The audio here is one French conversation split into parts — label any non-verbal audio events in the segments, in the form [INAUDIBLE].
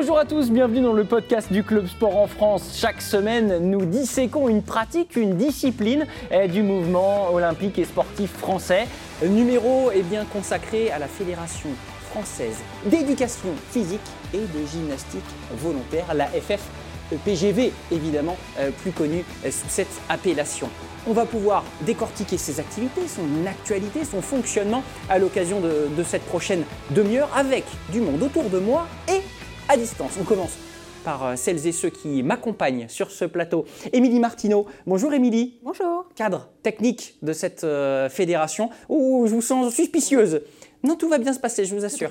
Bonjour à tous, bienvenue dans le podcast du Club Sport en France. Chaque semaine, nous disséquons une pratique, une discipline eh, du mouvement olympique et sportif français. Numéro est bien consacré à la Fédération française d'éducation physique et de gymnastique volontaire, la FFPGV évidemment, euh, plus connue euh, sous cette appellation. On va pouvoir décortiquer ses activités, son actualité, son fonctionnement à l'occasion de cette prochaine demi-heure avec du monde autour de moi et à distance. On commence par euh, celles et ceux qui m'accompagnent sur ce plateau. Émilie Martineau. Bonjour Émilie. Bonjour. Cadre technique de cette euh, fédération. Oh, je vous sens suspicieuse. Non, tout va bien se passer, je vous assure.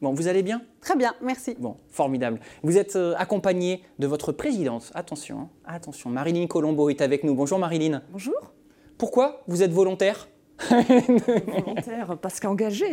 Bon, vous allez bien? Très bien, merci. Bon, formidable. Vous êtes euh, accompagnée de votre présidente. Attention, hein, attention. Marilyn Colombo est avec nous. Bonjour Marilyn. Bonjour. Pourquoi vous êtes volontaire? Volontaire parce qu'engagé.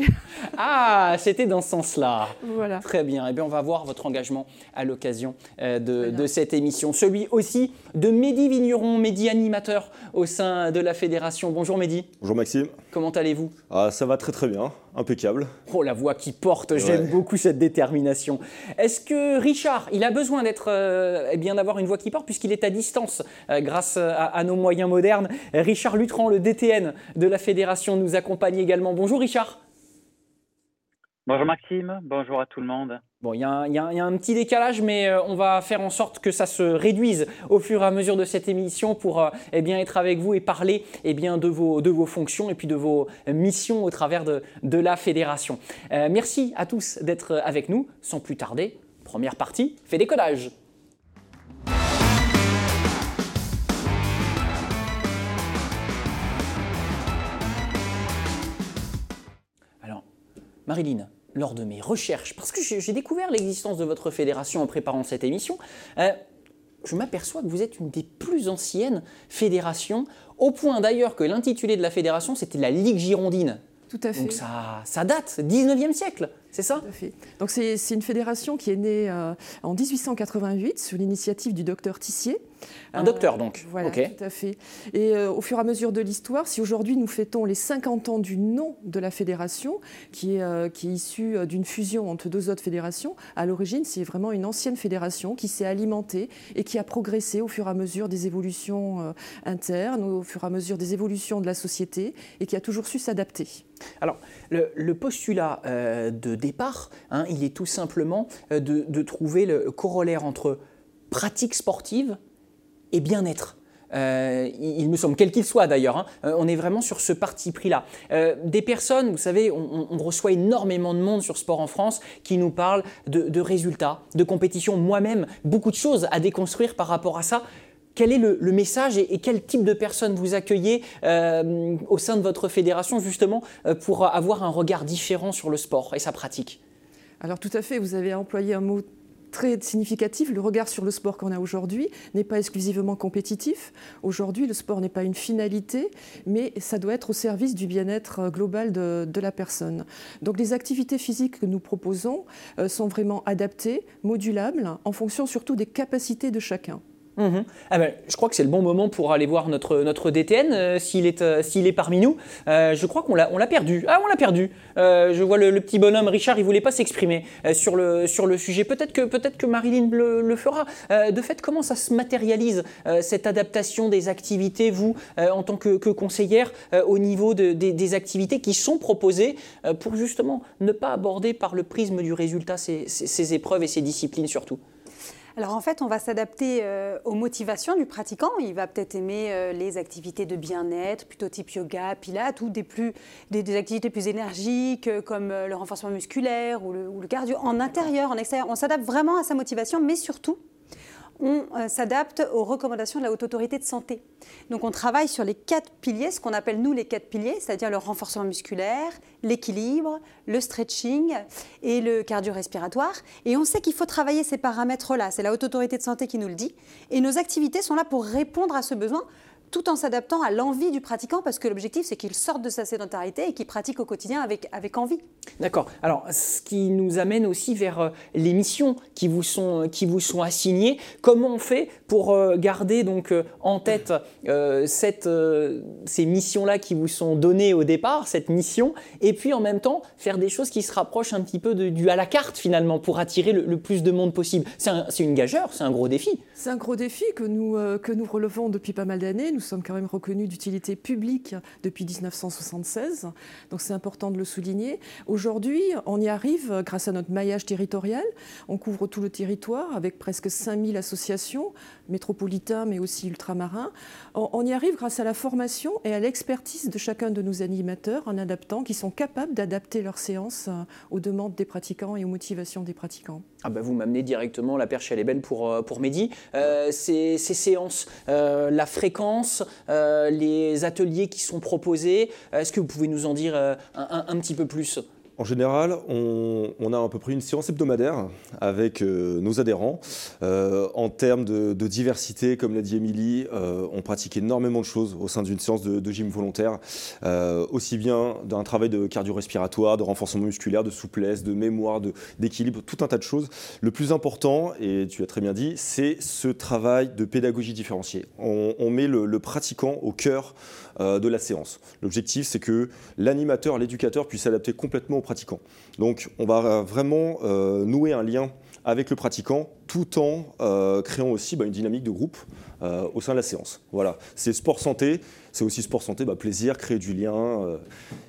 Ah, c'était dans ce sens-là. Voilà. Très bien. Eh bien, on va voir votre engagement à l'occasion euh, de, de cette émission. Celui aussi de Mehdi Vigneron, Mehdi animateur au sein de la fédération. Bonjour Mehdi. Bonjour Maxime. Comment allez-vous? Ah, ça va très très bien, impeccable. Oh, la voix qui porte, j'aime Ouais. beaucoup cette détermination. Est-ce que Richard, il a besoin d'être, euh, eh bien, d'avoir une voix qui porte puisqu'il est à distance euh, grâce à, à nos moyens modernes? Richard Lutran, le DTN de la fédération, nous accompagne également. Bonjour Richard. Bonjour Maxime, bonjour à tout le monde. Bon, il y, a un- petit décalage, mais euh, on va faire en sorte que ça se réduise au fur et à mesure de cette émission pour euh, eh bien, être avec vous et parler eh bien, de, vos, fonctions et puis de vos missions au travers de, la fédération. Euh, merci à tous d'être avec nous. Sans plus tarder, première partie, fait décodage. Alors, Marilyn, lors de mes recherches, parce que j'ai découvert l'existence de votre fédération en préparant cette émission, euh, je m'aperçois que vous êtes une des plus anciennes fédérations, au point d'ailleurs que l'intitulé de la fédération, c'était la Ligue Girondine. Tout à fait. Donc ça, ça date, 19e siècle, c'est ça? Tout à fait. Donc c'est c'est une fédération qui est née euh, en 1888 sur l'initiative du docteur Tissier. Un Euh, docteur donc, Voilà, tout à fait. Et euh, au fur et à mesure de l'histoire, si aujourd'hui nous fêtons les 50 ans du nom de la fédération, qui est, euh, qui est issue d'une fusion entre deux autres fédérations, à l'origine c'est vraiment une ancienne fédération qui s'est alimentée et qui a progressé au fur et à mesure des évolutions internes, au fur et à mesure des évolutions de la société et qui a toujours su s'adapter. Alors, le, le postulat euh, de départ, hein, il est tout simplement de, de trouver le corollaire entre pratique sportive et bien-être. Euh, il me semble, quel qu'il soit d'ailleurs, hein, euh, on est vraiment sur ce parti pris-là. Euh, des personnes, vous savez, on, reçoit énormément de monde sur Sport en France qui nous parlent de, résultats, de compétition. Moi-même, beaucoup de choses à déconstruire par rapport à ça. Quel est le, message et, quel type de personnes vous accueillez au sein de votre fédération justement pour avoir un regard différent sur le sport et sa pratique? Alors tout à fait, vous avez employé un mot très significatif. Le regard sur le sport qu'on a aujourd'hui n'est pas exclusivement compétitif. Aujourd'hui, le sport n'est pas une finalité, mais ça doit être au service du bien-être euh, global de, de la personne. Donc les activités physiques que nous proposons euh, sont vraiment adaptées, modulables, en fonction surtout des capacités de chacun. Mhm. Ah ben, je crois que c'est le bon moment pour aller voir notre, notre DTN, euh, s'il est, euh, est parmi nous. Euh, je crois qu'on l'a, perdu. Ah, on l'a perdu. Euh, je vois le, petit bonhomme Richard, il voulait pas s'exprimer sur, le, sur le sujet. Peut-être que, peut-être que Marilyn le, fera. De fait, comment ça se matérialise, cette adaptation des activités, vous, en tant que, conseillère, au niveau de- des, activités qui sont proposées pour justement ne pas aborder par le prisme du résultat ces épreuves et ces disciplines surtout? Alors en fait, on va s'adapter euh, aux motivations du pratiquant. Il va peut-être aimer euh, les activités de bien-être, plutôt type yoga, pilates, ou des, plus, des, activités plus énergiques euh, comme le renforcement musculaire ou le, ou le cardio en intérieur, en extérieur. On s'adapte vraiment à sa motivation, mais surtout, on euh, s'adapte aux recommandations de la Haute Autorité de Santé. Donc on travaille sur les quatre piliers, ce qu'on appelle nous les quatre piliers, c'est-à-dire le renforcement musculaire, l'équilibre, le stretching et le cardio-respiratoire. Et on sait qu'il faut travailler ces paramètres-là, c'est la Haute Autorité de Santé qui nous le dit. Et nos activités sont là pour répondre à ce besoin tout en s'adaptant à l'envie du pratiquant, parce que l'objectif, c'est qu'il sorte de sa sédentarité et qu'il pratique au quotidien avec, avec envie. D'accord. Alors, ce qui nous amène aussi vers euh, les missions qui vous sont, qui vous sont assignées. Comment on fait pour euh, garder donc euh, en tête cette, ces missions-là qui vous sont données au départ, cette mission, et puis en même temps faire des choses qui se rapprochent un petit peu de, du à la carte finalement pour attirer le, plus de monde possible C'est une gageure, c'est un gros défi. C'est un gros défi que nous, que nous relevons depuis pas mal d'années nous sommes quand même reconnus d'utilité publique depuis 1976, donc c'est important de le souligner. Aujourd'hui, on y arrive grâce à notre maillage territorial. On couvre tout le territoire avec presque 5000 associations, métropolitains mais aussi ultramarins. On y arrive grâce à la formation et à l'expertise de chacun de nos animateurs en adaptant, qui sont capables d'adapter leurs séances aux demandes des pratiquants et aux motivations des pratiquants. Ah bah vous m'amenez directement la perche à l'ébène pour, euh, pour Mehdi. Euh, ces, séances, euh, la fréquence, les ateliers qui sont proposés, est-ce que vous pouvez nous en dire un petit peu plus? En général, on, a à peu près une séance hebdomadaire avec euh, nos adhérents. Euh, en termes de, diversité, comme l'a dit Émilie, euh, on pratique énormément de choses au sein d'une séance de, gym volontaire, aussi bien d'un travail de cardio-respiratoire, de renforcement musculaire, de souplesse, de mémoire, d'équilibre, tout un tas de choses. Le plus important, et tu as très bien dit, c'est ce travail de pédagogie différenciée. On, met le, pratiquant au cœur de la séance. L'objectif, c'est que l'animateur, l'éducateur puisse s'adapter complètement au pratiquant. Donc on va vraiment euh, nouer un lien avec le pratiquant tout en euh, créant aussi bah, une dynamique de groupe euh, au sein de la séance. Voilà, c'est sport santé, c'est aussi sport santé, bah, plaisir, créer du lien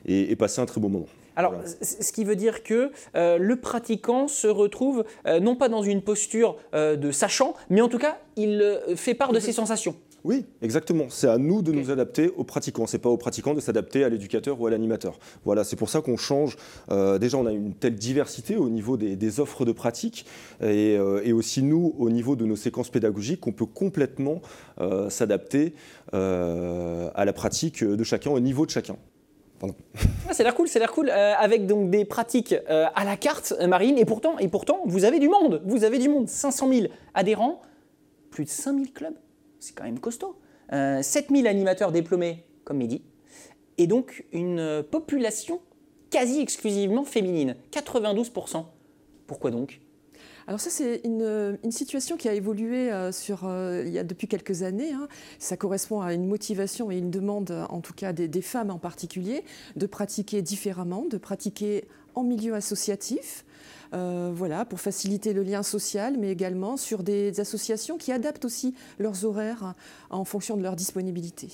et, passer un très beau moment. Alors, ce qui veut dire que le pratiquant se retrouve non pas dans une posture de sachant, mais en tout cas, il fait part de ses sensations. Oui, exactement. C'est à nous de nous adapter aux pratiquants. C'est pas aux pratiquants de s'adapter à l'éducateur ou à l'animateur. Voilà, c'est pour ça qu'on change. Euh, déjà, on a une telle diversité au niveau des, offres de pratique euh, et, aussi nous au niveau de nos séquences pédagogiques qu'on peut complètement euh, s'adapter à la pratique de chacun, au niveau de chacun. [LAUGHS] Ah, c'est l'air cool, c'est l'air cool. avec donc des pratiques à la carte, Marine. Et pourtant, et pourtant, vous avez du monde. Vous avez du monde. 500 000 adhérents, plus de 5 000 clubs c'est quand même costaud. 7000 euh, animateurs diplômés comme Mehdi, et donc une population quasi exclusivement féminine, 92%. Pourquoi donc? Alors ça, c'est une, situation qui a évolué euh, euh, il y a depuis quelques années. Hein. Ça correspond à une motivation et une demande, en tout cas des, femmes en particulier, de pratiquer différemment, de pratiquer en milieu associatif, euh, voilà, pour faciliter le lien social, mais également sur des associations qui adaptent aussi leurs horaires en fonction de leur disponibilité.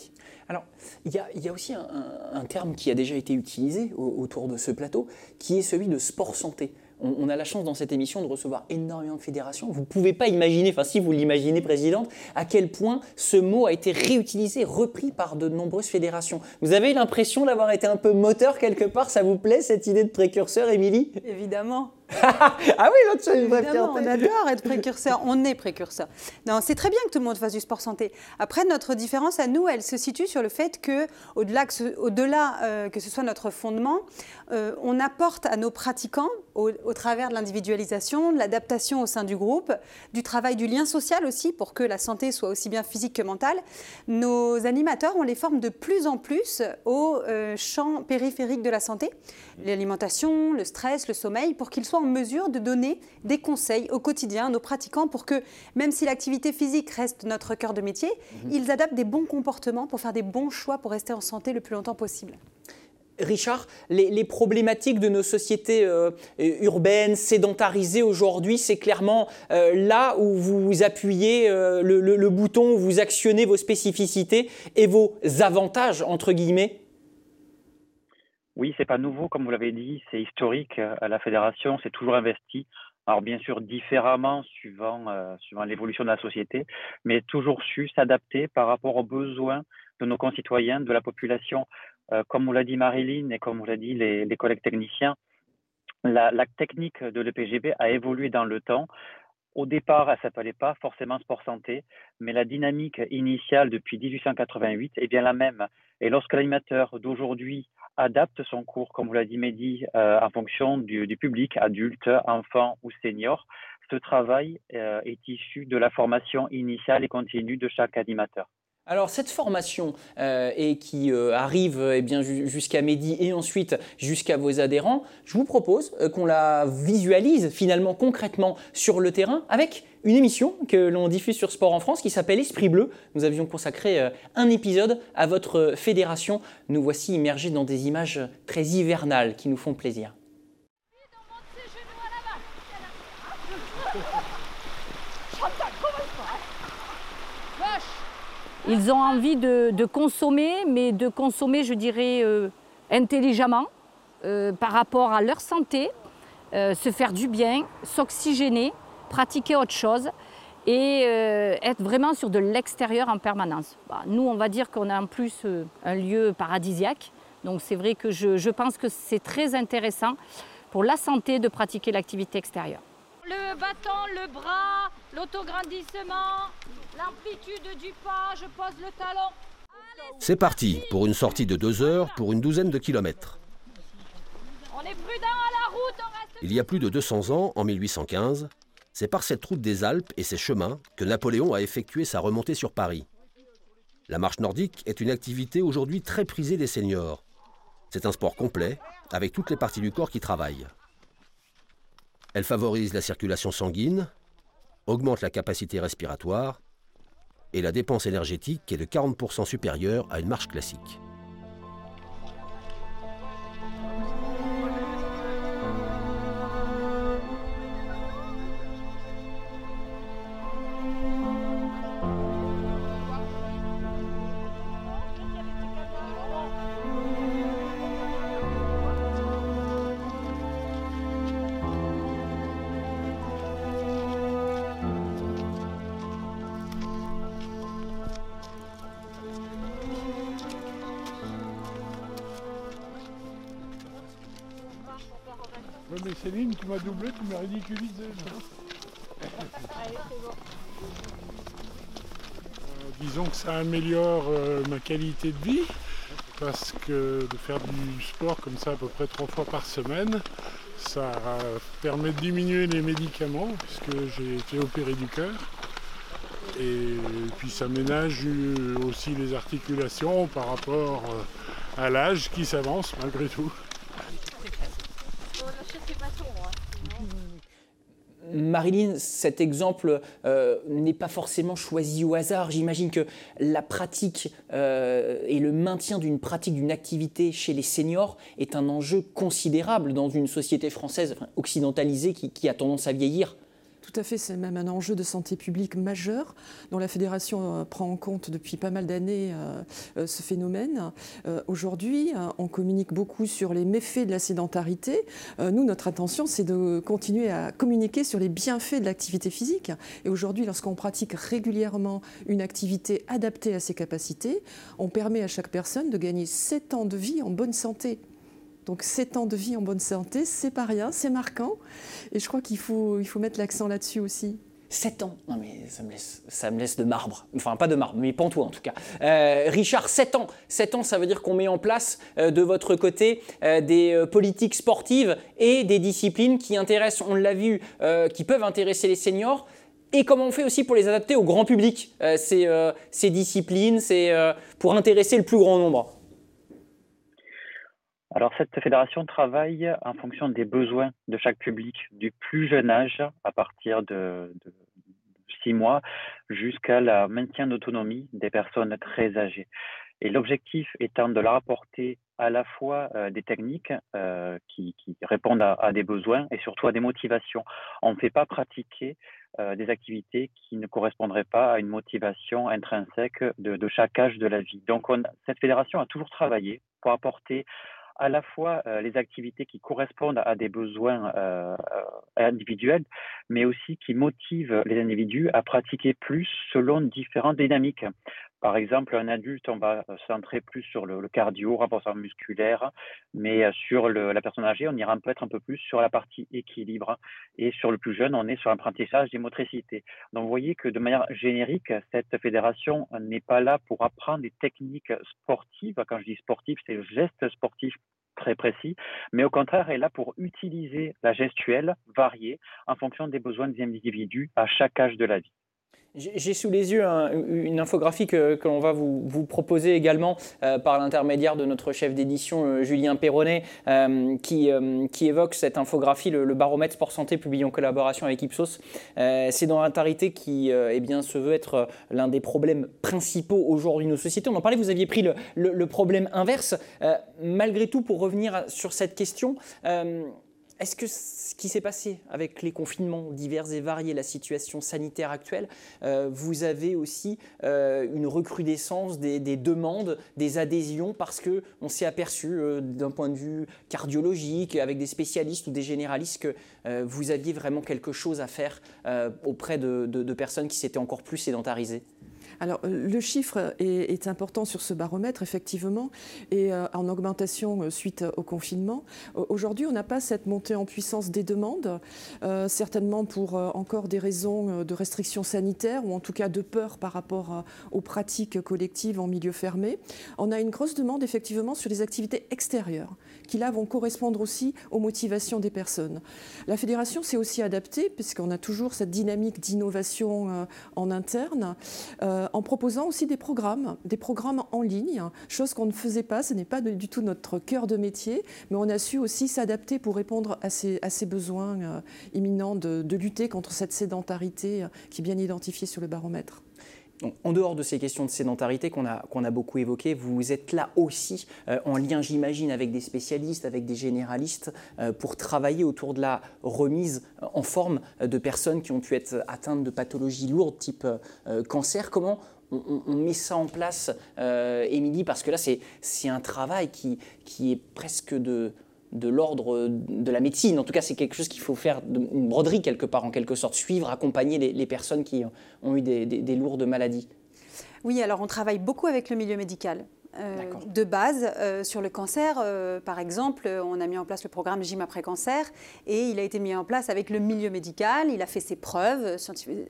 Alors, il y, a, aussi un, terme qui a déjà été utilisé autour de ce plateau, qui est celui de sport santé on, a la chance dans cette émission de recevoir énormément de fédérations. Vous ne pouvez pas imaginer, enfin si vous l'imaginez, Présidente, à quel point ce mot a été réutilisé, repris par de nombreuses fédérations. Vous avez l'impression d'avoir été un peu moteur quelque part Ça vous plaît cette idée de précurseur, Émilie? Évidemment. [LAUGHS] ah oui, c'est une vraie On adore être précurseur. On est précurseur. Non, c'est très bien que tout le monde fasse du sport santé. Après, notre différence à nous, elle se situe sur le fait que, au-delà que, au-delà, euh, que ce soit notre fondement, euh, on apporte à nos pratiquants, au, travers de l'individualisation, de l'adaptation au sein du groupe, du travail du lien social aussi, pour que la santé soit aussi bien physique que mentale, nos animateurs, on les forme de plus en plus au euh, champ périphérique de la santé, l'alimentation, le stress, le sommeil, pour qu'ils soient en mesure de donner des conseils au quotidien à nos pratiquants pour que, même si l'activité physique reste notre cœur de métier, mhm. ils adaptent des bons comportements pour faire des bons choix pour rester en santé le plus longtemps possible. Richard, les, problématiques de nos sociétés euh, urbaines, sédentarisées aujourd'hui, c'est clairement euh, là où vous appuyez euh, le, bouton, où vous actionnez vos spécificités et vos avantages, entre guillemets Oui, c'est pas nouveau, comme vous l'avez dit, c'est historique. À la fédération, c'est toujours investi. Alors bien sûr différemment suivant, suivant l'évolution de la société, mais toujours su s'adapter par rapport aux besoins de nos concitoyens, de la population. Euh, comme vous l'a dit Marilyn et comme vous l'a dit les, collègues techniciens, la, technique de l'EPGB a évolué dans le temps. Au départ, elle ne s'appelait pas forcément sport santé, mais la dynamique initiale depuis 1888 est bien la même. Et lorsque l'animateur d'aujourd'hui adapte son cours, comme vous l'a dit Mehdi, euh, en fonction du, public, adulte, enfant ou senior, ce travail euh, est issu de la formation initiale et continue de chaque animateur. Alors cette formation euh, et qui euh, arrive eh bien jusqu'à Mehdi et ensuite jusqu'à vos adhérents, je vous propose euh, qu'on la visualise finalement concrètement sur le terrain avec une émission que l'on diffuse sur Sport en France qui s'appelle Esprit Bleu. Nous avions consacré un épisode à votre fédération. Nous voici immergés dans des images très hivernales qui nous font plaisir. Ils ont envie de, consommer, mais de consommer, je dirais, euh, intelligemment euh, par rapport à leur santé, euh, se faire du bien, s'oxygéner, pratiquer autre chose et être vraiment sur de l'extérieur en permanence. Bah, nous, on va dire qu'on a en plus un lieu paradisiaque. Donc c'est vrai que je pense que c'est très intéressant pour la santé de pratiquer l'activité extérieure. Le bâton, le bras, l'autograndissement, l'amplitude du pas, je pose le talon. C'est parti pour une sortie de deux heures pour une douzaine de kilomètres. On est prudent à la route, Il y a plus de 200 ans, en 1815, c'est par cette route des Alpes et ses chemins que Napoléon a effectué sa remontée sur Paris. La marche nordique est une activité aujourd'hui très prisée des seniors. C'est un sport complet, avec toutes les parties du corps qui travaillent. Elle favorise la circulation sanguine, augmente la capacité respiratoire et la dépense énergétique est de 40% supérieure à une marche classique. Mais Céline, tu m'as doublé, tu m'as ridiculisé. Allez, bon. Euh, disons que ça améliore euh, ma qualité de vie parce que de faire du sport comme ça à peu près trois fois par semaine, ça permet de diminuer les médicaments puisque j'ai été opéré du cœur. Et puis ça ménage aussi les articulations par rapport euh, à l'âge qui s'avance malgré tout. Marilyn, cet exemple euh, n'est pas forcément choisi au hasard. J'imagine que la pratique euh, et le maintien d'une pratique, d'une activité chez les seniors est un enjeu considérable dans une société française occidentalisée qui a tendance à vieillir. Tout à fait, c'est même un enjeu de santé publique majeur dont la Fédération euh, prend en compte depuis pas mal d'années euh, euh, ce phénomène. Aujourd'hui, on communique beaucoup sur les méfaits de la sédentarité. Nous, notre intention, c'est de continuer à communiquer sur les bienfaits de l'activité physique. Et aujourd'hui, lorsqu'on pratique régulièrement une activité adaptée à ses capacités, on permet à chaque personne de gagner 7 ans de vie en bonne santé. Donc 7 ans de vie en bonne santé, c'est pas rien, c'est marquant. Et je crois qu'il faut, il faut mettre l'accent là-dessus aussi. 7 ans Non mais ça me, laisse, ça me laisse de marbre. Enfin pas de marbre, mais pantois en tout cas. Euh, Richard, 7 ans 7 ans, ça veut dire qu'on met en place euh, de votre côté euh, des politiques sportives et des disciplines qui intéressent, on l'a vu, qui peuvent intéresser les seniors. Et comment on fait aussi pour les adapter au grand public, ces, ces, disciplines, pour intéresser le plus grand nombre? Alors cette fédération travaille en fonction des besoins de chaque public, du plus jeune âge, à partir de, six mois, jusqu'à la maintien d'autonomie des personnes très âgées. Et l'objectif étant de leur apporter à la fois euh, des techniques euh, qui, répondent à, des besoins et surtout à des motivations. On ne fait pas pratiquer euh, des activités qui ne correspondraient pas à une motivation intrinsèque de, chaque âge de la vie. Donc cette fédération a toujours travaillé pour apporter à la fois euh, les activités qui correspondent à des besoins euh, euh, individuels, mais aussi qui motivent les individus à pratiquer plus selon différentes dynamiques. Par exemple, un adulte, on va centrer plus sur le, cardio, renforcement musculaire, mais sur la personne âgée, on ira peut-être un peu plus sur la partie équilibre. Et sur le plus jeune, on est sur l'apprentissage des motricités. Donc, vous voyez que de manière générique, cette fédération n'est pas là pour apprendre des techniques sportives. Quand je dis sportives, c'est le geste sportif très précis, mais au contraire elle est là pour utiliser la gestuelle variée en fonction des besoins des individus à chaque âge de la vie. J'ai sous les yeux une infographie que, l'on va vous, proposer également euh, par l'intermédiaire de notre chef d'édition euh, Julien Perronnet euh, qui, qui, évoque cette infographie, le, baromètre sport santé publié en collaboration avec Ipsos. Sédentarité qui eh bien, se veut être l'un des problèmes principaux aujourd'hui de nos sociétés. On en parlait, vous aviez pris le, le problème inverse. malgré tout, pour revenir sur cette question, est-ce que ce qui s'est passé avec les confinements divers et variés, la situation sanitaire actuelle, euh, vous avez aussi euh, une recrudescence des, demandes, des adhésions, parce qu'on s'est aperçu euh, d'un point de vue cardiologique, avec des spécialistes ou des généralistes, que vous aviez vraiment quelque chose à faire auprès de personnes qui s'étaient encore plus sédentarisées? Alors, euh, le chiffre est, important sur ce baromètre, effectivement, et euh, en augmentation euh, suite au confinement. Aujourd'hui, on n'a pas cette montée en puissance des demandes, certainement pour encore des raisons de restrictions sanitaires ou en tout cas de peur par rapport aux pratiques collectives en milieu fermé. On a une grosse demande, effectivement, sur les activités extérieures, qui là vont correspondre aussi aux motivations des personnes. La fédération s'est aussi adaptée, puisqu'on a toujours cette dynamique d'innovation en interne en proposant aussi des programmes, des programmes en ligne, chose qu'on ne faisait pas, ce n'est pas du tout notre cœur de métier, mais on a su aussi s'adapter pour répondre à ces, besoins euh, imminents de, lutter contre cette sédentarité euh, qui est bien identifiée sur le baromètre en dehors de ces questions de sédentarité qu'on a, a beaucoup évoquées, vous êtes là aussi euh, en lien, j'imagine, avec des spécialistes, avec des généralistes, euh, pour travailler autour de la remise en forme de personnes qui ont pu être atteintes de pathologies lourdes type euh, cancer. Comment on, met ça en place, Émilie? Parce que là, c'est un travail qui est presque de, de l'ordre de la médecine. En tout cas, c'est quelque chose qu'il faut faire, une broderie quelque part, en quelque sorte, suivre, accompagner les, personnes qui ont eu des lourdes maladies. Oui, alors on travaille beaucoup avec le milieu médical. Euh, de base euh, sur le cancer. Euh, par exemple, on a mis en place le programme Gym après cancer et il a été mis en place avec le milieu médical. Il a fait ses preuves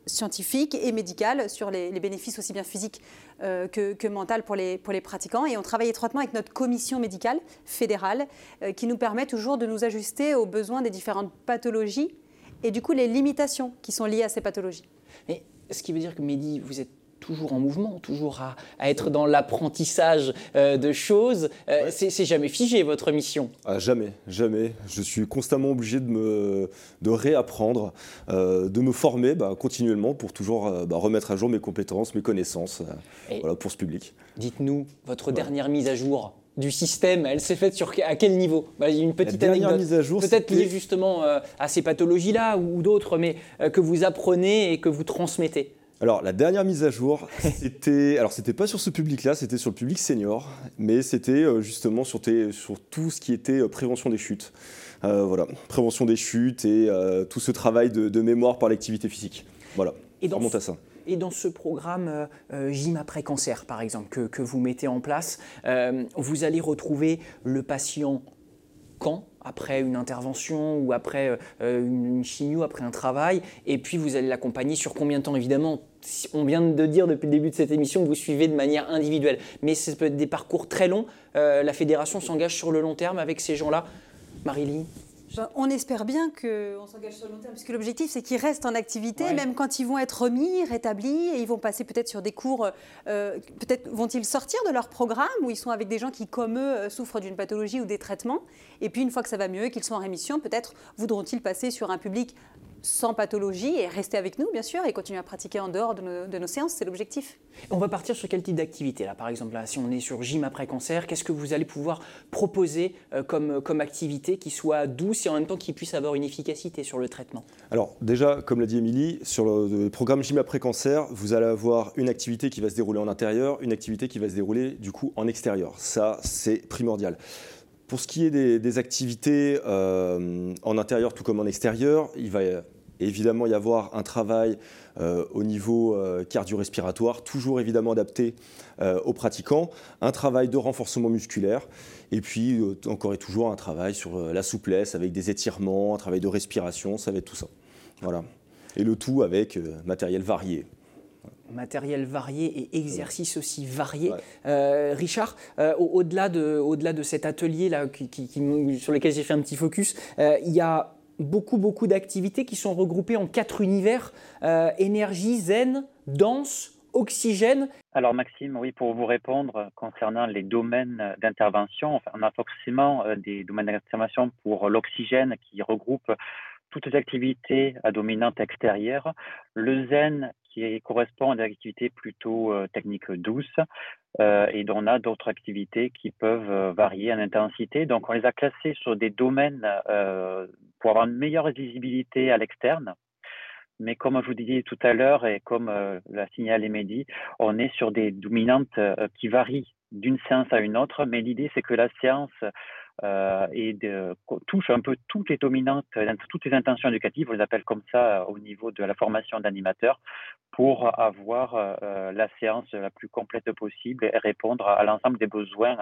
scientifiques et médicales sur les, bénéfices aussi bien physiques que, que mentaux pour les, pour les pratiquants. Et on travaille étroitement avec notre commission médicale fédérale qui nous permet toujours de nous ajuster aux besoins des différentes pathologies et du coup les limitations qui sont liées à ces pathologies. Mais ce qui veut dire que Mehdi, vous êtes toujours en mouvement, toujours à, être dans l'apprentissage euh, de choses. Euh, c'est jamais figé votre mission ah, Jamais, jamais. Je suis constamment obligé de me de réapprendre, euh, de me former bah, continuellement pour toujours bah, remettre à jour mes compétences, mes connaissances voilà, pour ce public. Dites-nous votre dernière mise à jour du système, elle s'est faite sur à quel niveau? Bah, une petite anecdote, mise à jour, peut-être liée justement à ces pathologies-là ou d'autres, mais que vous apprenez et que vous transmettez. Alors la dernière mise à jour, [LAUGHS] c'était alors c'était pas sur ce public-là, c'était sur le public senior, mais c'était euh, justement sur, sur, tout ce qui était euh, prévention des chutes. Euh, voilà, prévention des chutes et tout ce travail de, mémoire par l'activité physique. Voilà, et dans remonte à ça. Et dans ce programme Gym après cancer, par exemple, que, que vous mettez en place, vous allez retrouver le patient quand? Après une intervention ou après une chimio, après un travail, et puis vous allez l'accompagner sur combien de temps? Évidemment, on vient de dire depuis le début de cette émission que vous suivez de manière individuelle, mais c'est peut être des parcours très longs. Euh, la fédération s'engage sur le long terme avec ces gens-là. Marie-Lie? Ben, on espère bien qu'on s'engage sur le long terme, parce que l'objectif, c'est qu'ils restent en activité, même quand ils vont être remis, rétablis, et ils vont passer peut-être sur des cours, euh, peut-être vont-ils sortir de leur programme, où ils sont avec des gens qui, comme eux, euh, souffrent d'une pathologie ou des traitements, et puis une fois que ça va mieux, qu'ils sont en rémission, peut-être voudront-ils passer sur un public sans pathologie et rester avec nous, bien sûr, et continuer à pratiquer en dehors de nos, séances. C'est l'objectif. On va partir sur quel type d'activité là Par exemple, là, si on est sur gym après cancer, qu'est-ce que vous allez pouvoir proposer euh, comme, comme activité qui soit douce et en même temps qui puisse avoir une efficacité sur le traitement? Alors déjà, comme l'a dit Émilie, sur le, programme gym après cancer, vous allez avoir une activité qui va se dérouler en intérieur, une activité qui va se dérouler du coup en extérieur. Ça, c'est primordial. Pour ce qui est des, activités euh, en intérieur tout comme en extérieur, il va évidemment y avoir un travail euh, au niveau euh, cardio-respiratoire, toujours évidemment adapté aux pratiquants, un travail de renforcement musculaire, et puis encore et toujours un travail sur la souplesse avec des étirements, un travail de respiration, ça va être tout ça. Voilà. Et le tout avec matériel varié matériel varié et exercice aussi varié. Richard, au-delà de, au de cet atelier là, sur lequel j'ai fait un petit focus, il y a beaucoup, beaucoup d'activités qui sont regroupées en quatre univers. Énergie, zen, danse, oxygène. Alors Maxime, oui, pour vous répondre concernant les domaines d'intervention, on a forcément des domaines d'intervention pour l'oxygène qui regroupe toutes les activités à dominante extérieure, le zen qui correspond à des activités plutôt techniques douces, et on a d'autres activités qui peuvent varier en intensité. Donc on les a classées sur des domaines pour avoir une meilleure visibilité à l'externe. Mais comme je vous disais tout à l'heure et comme euh, l'a signalé Mehdi, on est sur des dominantes euh, qui varient d'une séance à une autre, mais l'idée c'est que la séance euh, et de, touche un peu toutes les dominantes, toutes les intentions éducatives, on les appelle comme ça euh, au niveau de la formation d'animateurs, pour avoir euh, la séance la plus complète possible et répondre à, l'ensemble des besoins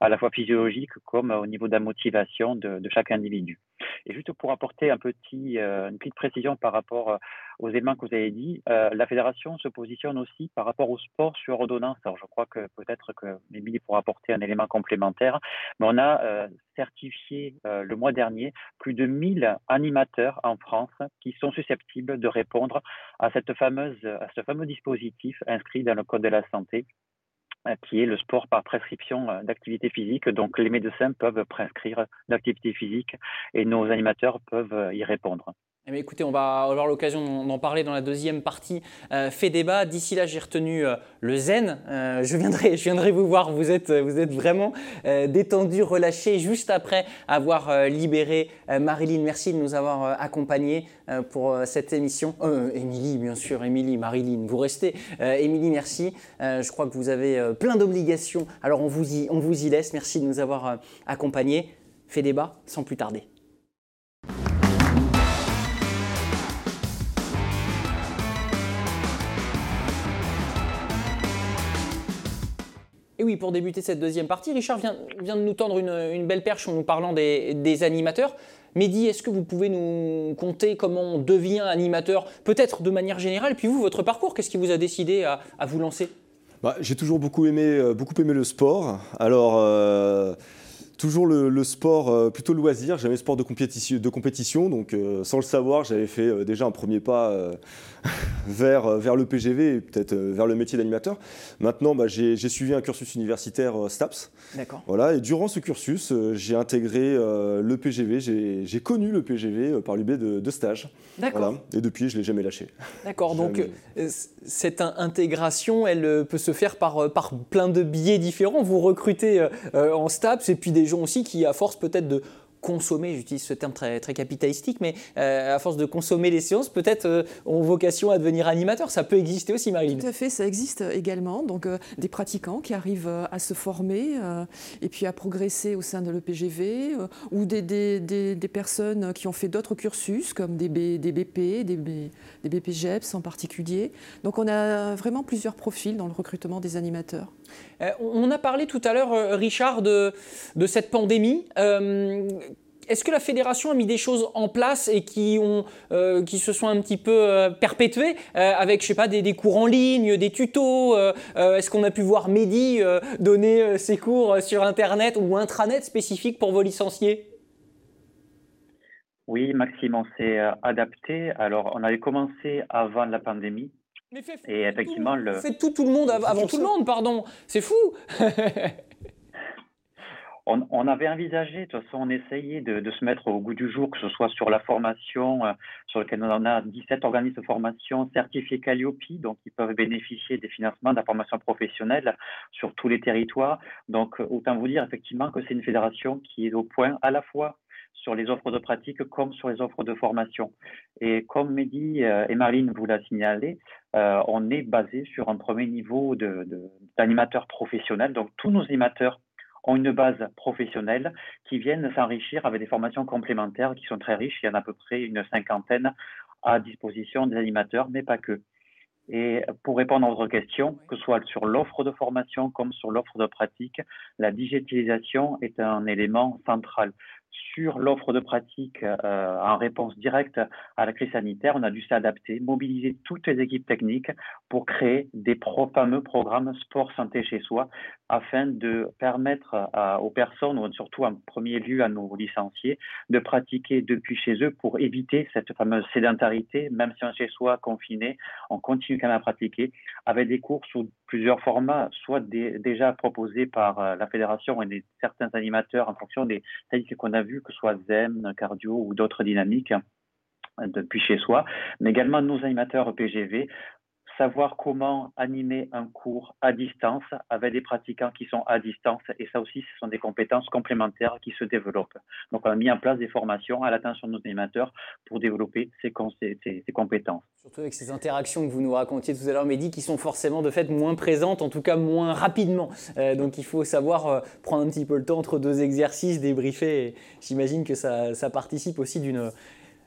à, la fois physiologiques comme au niveau de la motivation de, chaque individu. Et juste pour apporter une petite précision par rapport aux éléments que vous avez dit, la fédération se positionne aussi par rapport au sport sur ordonnance. Alors je crois que peut-être que Émilie pourra apporter un élément complémentaire, mais on a certifié euh, le mois dernier plus de 1000 animateurs en France qui sont susceptibles de répondre à, à ce fameux dispositif inscrit dans le Code de la santé euh, qui est le sport par prescription euh, d'activité physique. Donc les médecins peuvent prescrire l'activité physique et nos animateurs peuvent y répondre. Eh écoutez, on va avoir l'occasion d'en parler dans la deuxième partie euh, fait débat. D'ici là, j'ai retenu euh, le zen. Euh, je, viendrai, je viendrai vous voir. Vous êtes, vous êtes vraiment détendu, relâché, juste après avoir libéré Marilyn. Merci de nous avoir accompagnés pour cette émission. Émilie, bien sûr, Émilie, Marilyn, vous restez. Émilie, merci. je crois que vous avez plein d'obligations. Alors, on vous, y, on vous y laisse. Merci de nous avoir accompagnés. Fait débat sans plus tarder. Oui, pour débuter cette deuxième partie, Richard vient, de nous tendre une, belle perche en nous parlant des, animateurs. Mehdi, est-ce que vous pouvez nous conter comment on devient animateur, peut-être de manière générale, puis vous, votre parcours, qu'est-ce qui vous a décidé à, vous lancer? Bah, J'ai toujours beaucoup aimé, euh, beaucoup aimé le sport. Alors, euh, Toujours le, sport euh, plutôt loisir, j'avais sport de compétition, de compétition donc sans le savoir, j'avais fait déjà un premier pas [LAUGHS] vers, vers le PGV et peut-être vers le métier d'animateur. Maintenant, bah, j'ai suivi un cursus universitaire STAPS. D'accord. Voilà, et durant ce cursus, j'ai intégré le PGV, j'ai connu le PGV par l'UB de, de, stage. D'accord. et depuis, je ne l'ai jamais lâché. D'accord, donc cette intégration, elle peut se faire par, par plein de biais différents. Vous recrutez en STAPS et puis des gens aussi qui, à force peut-être de consommer, j'utilise ce terme très, très capitalistique, mais euh, à force de consommer les séances, peut-être euh, ont vocation à devenir animateurs. Ça peut exister aussi, Marilyn. Tout à fait, ça existe également. Donc euh, des pratiquants qui arrivent à se former et puis à progresser au sein de l'EPGV, ou des, des, des, personnes qui ont fait d'autres cursus, comme des, des BP, des, des BPGEPS en particulier. Donc on a vraiment plusieurs profils dans le recrutement des animateurs. Euh, on a parlé tout à l'heure, euh, Richard, de, cette pandémie. Euh, est-ce que la fédération a mis des choses en place et qui, se sont un petit peu perpétuées avec, je sais pas, des, cours en ligne, des tutos Est-ce qu'on a pu voir Mehdi donner ses cours sur Internet ou intranet spécifiques pour vos licenciés? Oui, Maxime, on s'est adapté. Alors, on avait commencé avant la pandémie mais et effectivement, tout, le... Faites tout, tout le monde avant tout, le monde, pardon. C'est fou. [LAUGHS] on, avait envisagé, de toute façon, on essayait de, se mettre au goût du jour, que ce soit sur la formation, euh, sur lequel on a 17 organismes de formation certifiés Calliope, donc ils peuvent bénéficier des financements de la formation professionnelle sur tous les territoires. Donc, autant vous dire effectivement que c'est une fédération qui est au point à la fois sur les offres de pratique comme sur les offres de formation. Et comme Mehdi euh, et Marine vous l'a signalé, euh, on est basé sur un premier niveau d'animateurs professionnels. Donc tous nos animateurs ont une base professionnelle qui viennent s'enrichir avec des formations complémentaires qui sont très riches. Il y en a à peu près une cinquantaine à disposition des animateurs, mais pas que. Et pour répondre à votre question, que ce soit sur l'offre de formation comme sur l'offre de pratique, la digitalisation est un élément central. Sur l'offre de pratique euh, en réponse directe à la crise sanitaire, on a dû s'adapter, mobiliser toutes les équipes techniques pour créer des fameux programmes sport santé chez soi afin de permettre aux personnes, surtout en premier lieu à nos licenciés, de pratiquer depuis chez eux pour éviter cette fameuse sédentarité, même si on est chez soi confiné, on continue quand même à pratiquer avec des cours sous plusieurs formats, soit déjà proposés par euh, la fédération et des, certains animateurs en fonction des techniques qu'on a vues, que ce soit Zen, cardio ou d'autres dynamiques euh, depuis chez soi, mais également nos animateurs PGV savoir comment animer un cours à distance avec des pratiquants qui sont à distance. Et ça aussi, ce sont des compétences complémentaires qui se développent. Donc, on a mis en place des formations à l'attention de nos animateurs pour développer ces, ces, compétences. Surtout avec ces interactions que vous nous racontiez tout à l'heure, Mehdi, qui sont forcément de fait moins présentes, en tout cas moins rapidement. Euh, donc, il faut savoir euh, prendre un petit peu le temps entre deux exercices, débriefer. J'imagine que ça, ça participe aussi d'une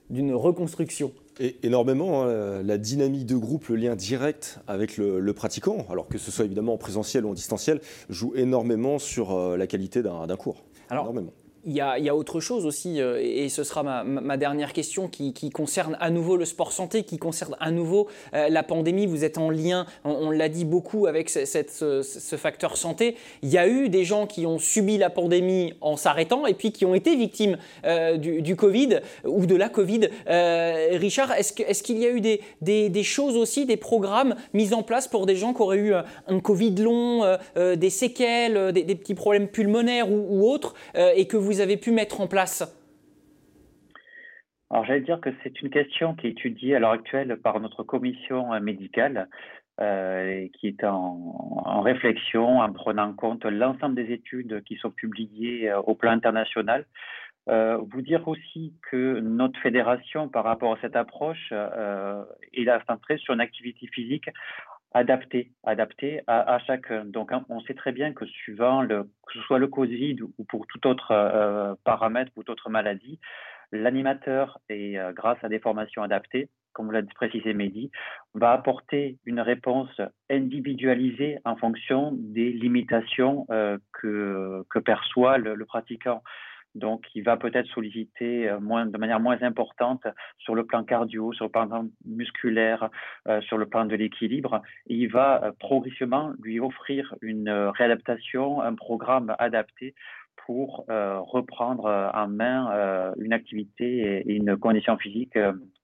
d'une reconstruction. Et énormément, hein, la dynamique de groupe, le lien direct avec le, pratiquant, alors que ce soit évidemment en présentiel ou en distanciel, joue énormément sur euh, la qualité d'un cours. Alors, énormément il y, a, autre chose aussi, euh, et ce sera ma, dernière question, qui, concerne à nouveau le sport santé, qui concerne à nouveau euh, la pandémie. Vous êtes en lien, on, l'a dit beaucoup, avec ce, facteur santé. Il y a eu des gens qui ont subi la pandémie en s'arrêtant, et puis qui ont été victimes euh, du, Covid ou de la Covid. Richard, est-ce qu'il y a eu des, des, choses aussi, des programmes mis en place pour des gens qui auraient eu un Covid long, des séquelles, des, petits problèmes pulmonaires ou, ou autres, et que vous avez pu mettre en place alors j'allais dire que c'est une question qui est étudiée à l'heure actuelle par notre commission médicale, euh, qui est en, réflexion, en prenant en compte l'ensemble des études qui sont publiées euh, au plan international. Euh, vous dire aussi que notre fédération, par rapport à cette approche, est centrée sur une activité physique adapté, adapté à, chacun. Donc, hein, on sait très bien que suivant le, que ce soit le Covid ou pour tout autre euh, paramètre ou toute autre maladie, l'animateur, et euh, grâce à des formations adaptées, comme l'a précisé Mehdi, va apporter une réponse individualisée en fonction des limitations euh, que, perçoit le pratiquant. Donc, il va peut-être solliciter euh, moins, de manière moins importante sur le plan cardio, sur le plan musculaire, euh, sur le plan de l'équilibre. Il va euh, progressivement lui offrir une réadaptation, un programme adapté pour reprendre en main une activité et une condition physique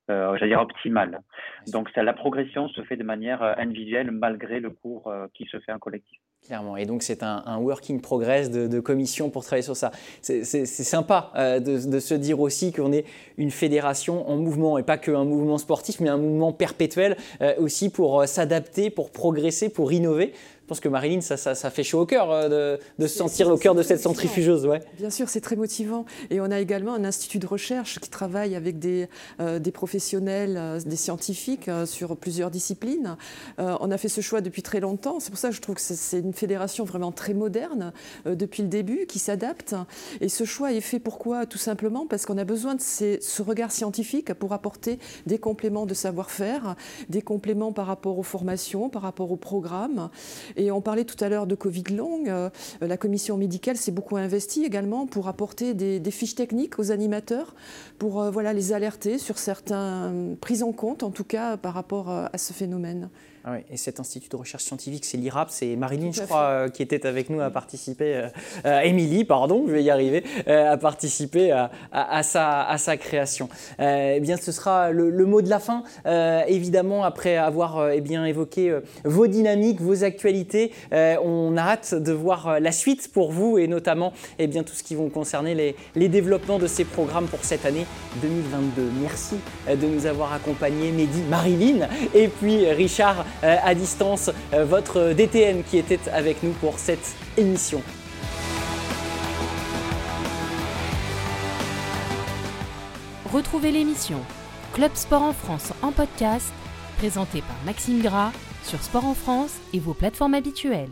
j'allais dire optimale. Donc la progression se fait de manière individuelle malgré le cours qui se fait en collectif. Clairement. Et donc, c'est un, un, working progress de, commission pour travailler sur ça. C'est sympa euh, de, se dire aussi qu'on est une fédération en mouvement et pas qu'un mouvement sportif, mais un mouvement perpétuel euh, aussi pour euh, s'adapter, pour progresser, pour innover. Je pense que Marilyn, ça, ça, fait chaud au cœur de, se sentir au cœur de cette centrifugeuse. Ouais. Bien sûr, c'est très motivant. Et on a également un institut de recherche qui travaille avec des, des professionnels, des scientifiques sur plusieurs disciplines. on a fait ce choix depuis très longtemps. C'est pour ça que je trouve que c'est une fédération vraiment très moderne euh, depuis le début, qui s'adapte. Et ce choix est fait pourquoi? Tout simplement parce qu'on a besoin de ce regard scientifique pour apporter des compléments de savoir-faire, des compléments par rapport aux formations, par rapport aux programmes. Et on parlait tout à l'heure de Covid long. Euh, la commission médicale s'est beaucoup investie également pour apporter des, fiches techniques aux animateurs, pour euh, voilà, les alerter sur certaines prises en compte, en tout cas par rapport à ce phénomène. Ah et cet institut de recherche scientifique, c'est l'IRAP, c'est Marilyn, je crois, euh, qui était avec nous à participer, euh, euh, Émilie, pardon, je vais y arriver, à participer à, sa, à sa création. eh bien, ce sera le, mot de la fin, évidemment, après avoir eh bien, évoqué vos dynamiques, vos actualités. on a hâte de voir la suite pour vous et notamment eh bien, tout ce qui va concerner les, les développements de ces programmes pour cette année 2022. Merci de nous avoir accompagnés, Mehdi, Marilyn et puis Richard à distance, euh, votre DTN qui était avec nous pour cette émission. Retrouvez l'émission Club Sport en France en podcast, présentée par Maxime Gras sur Sport en France et vos plateformes habituelles.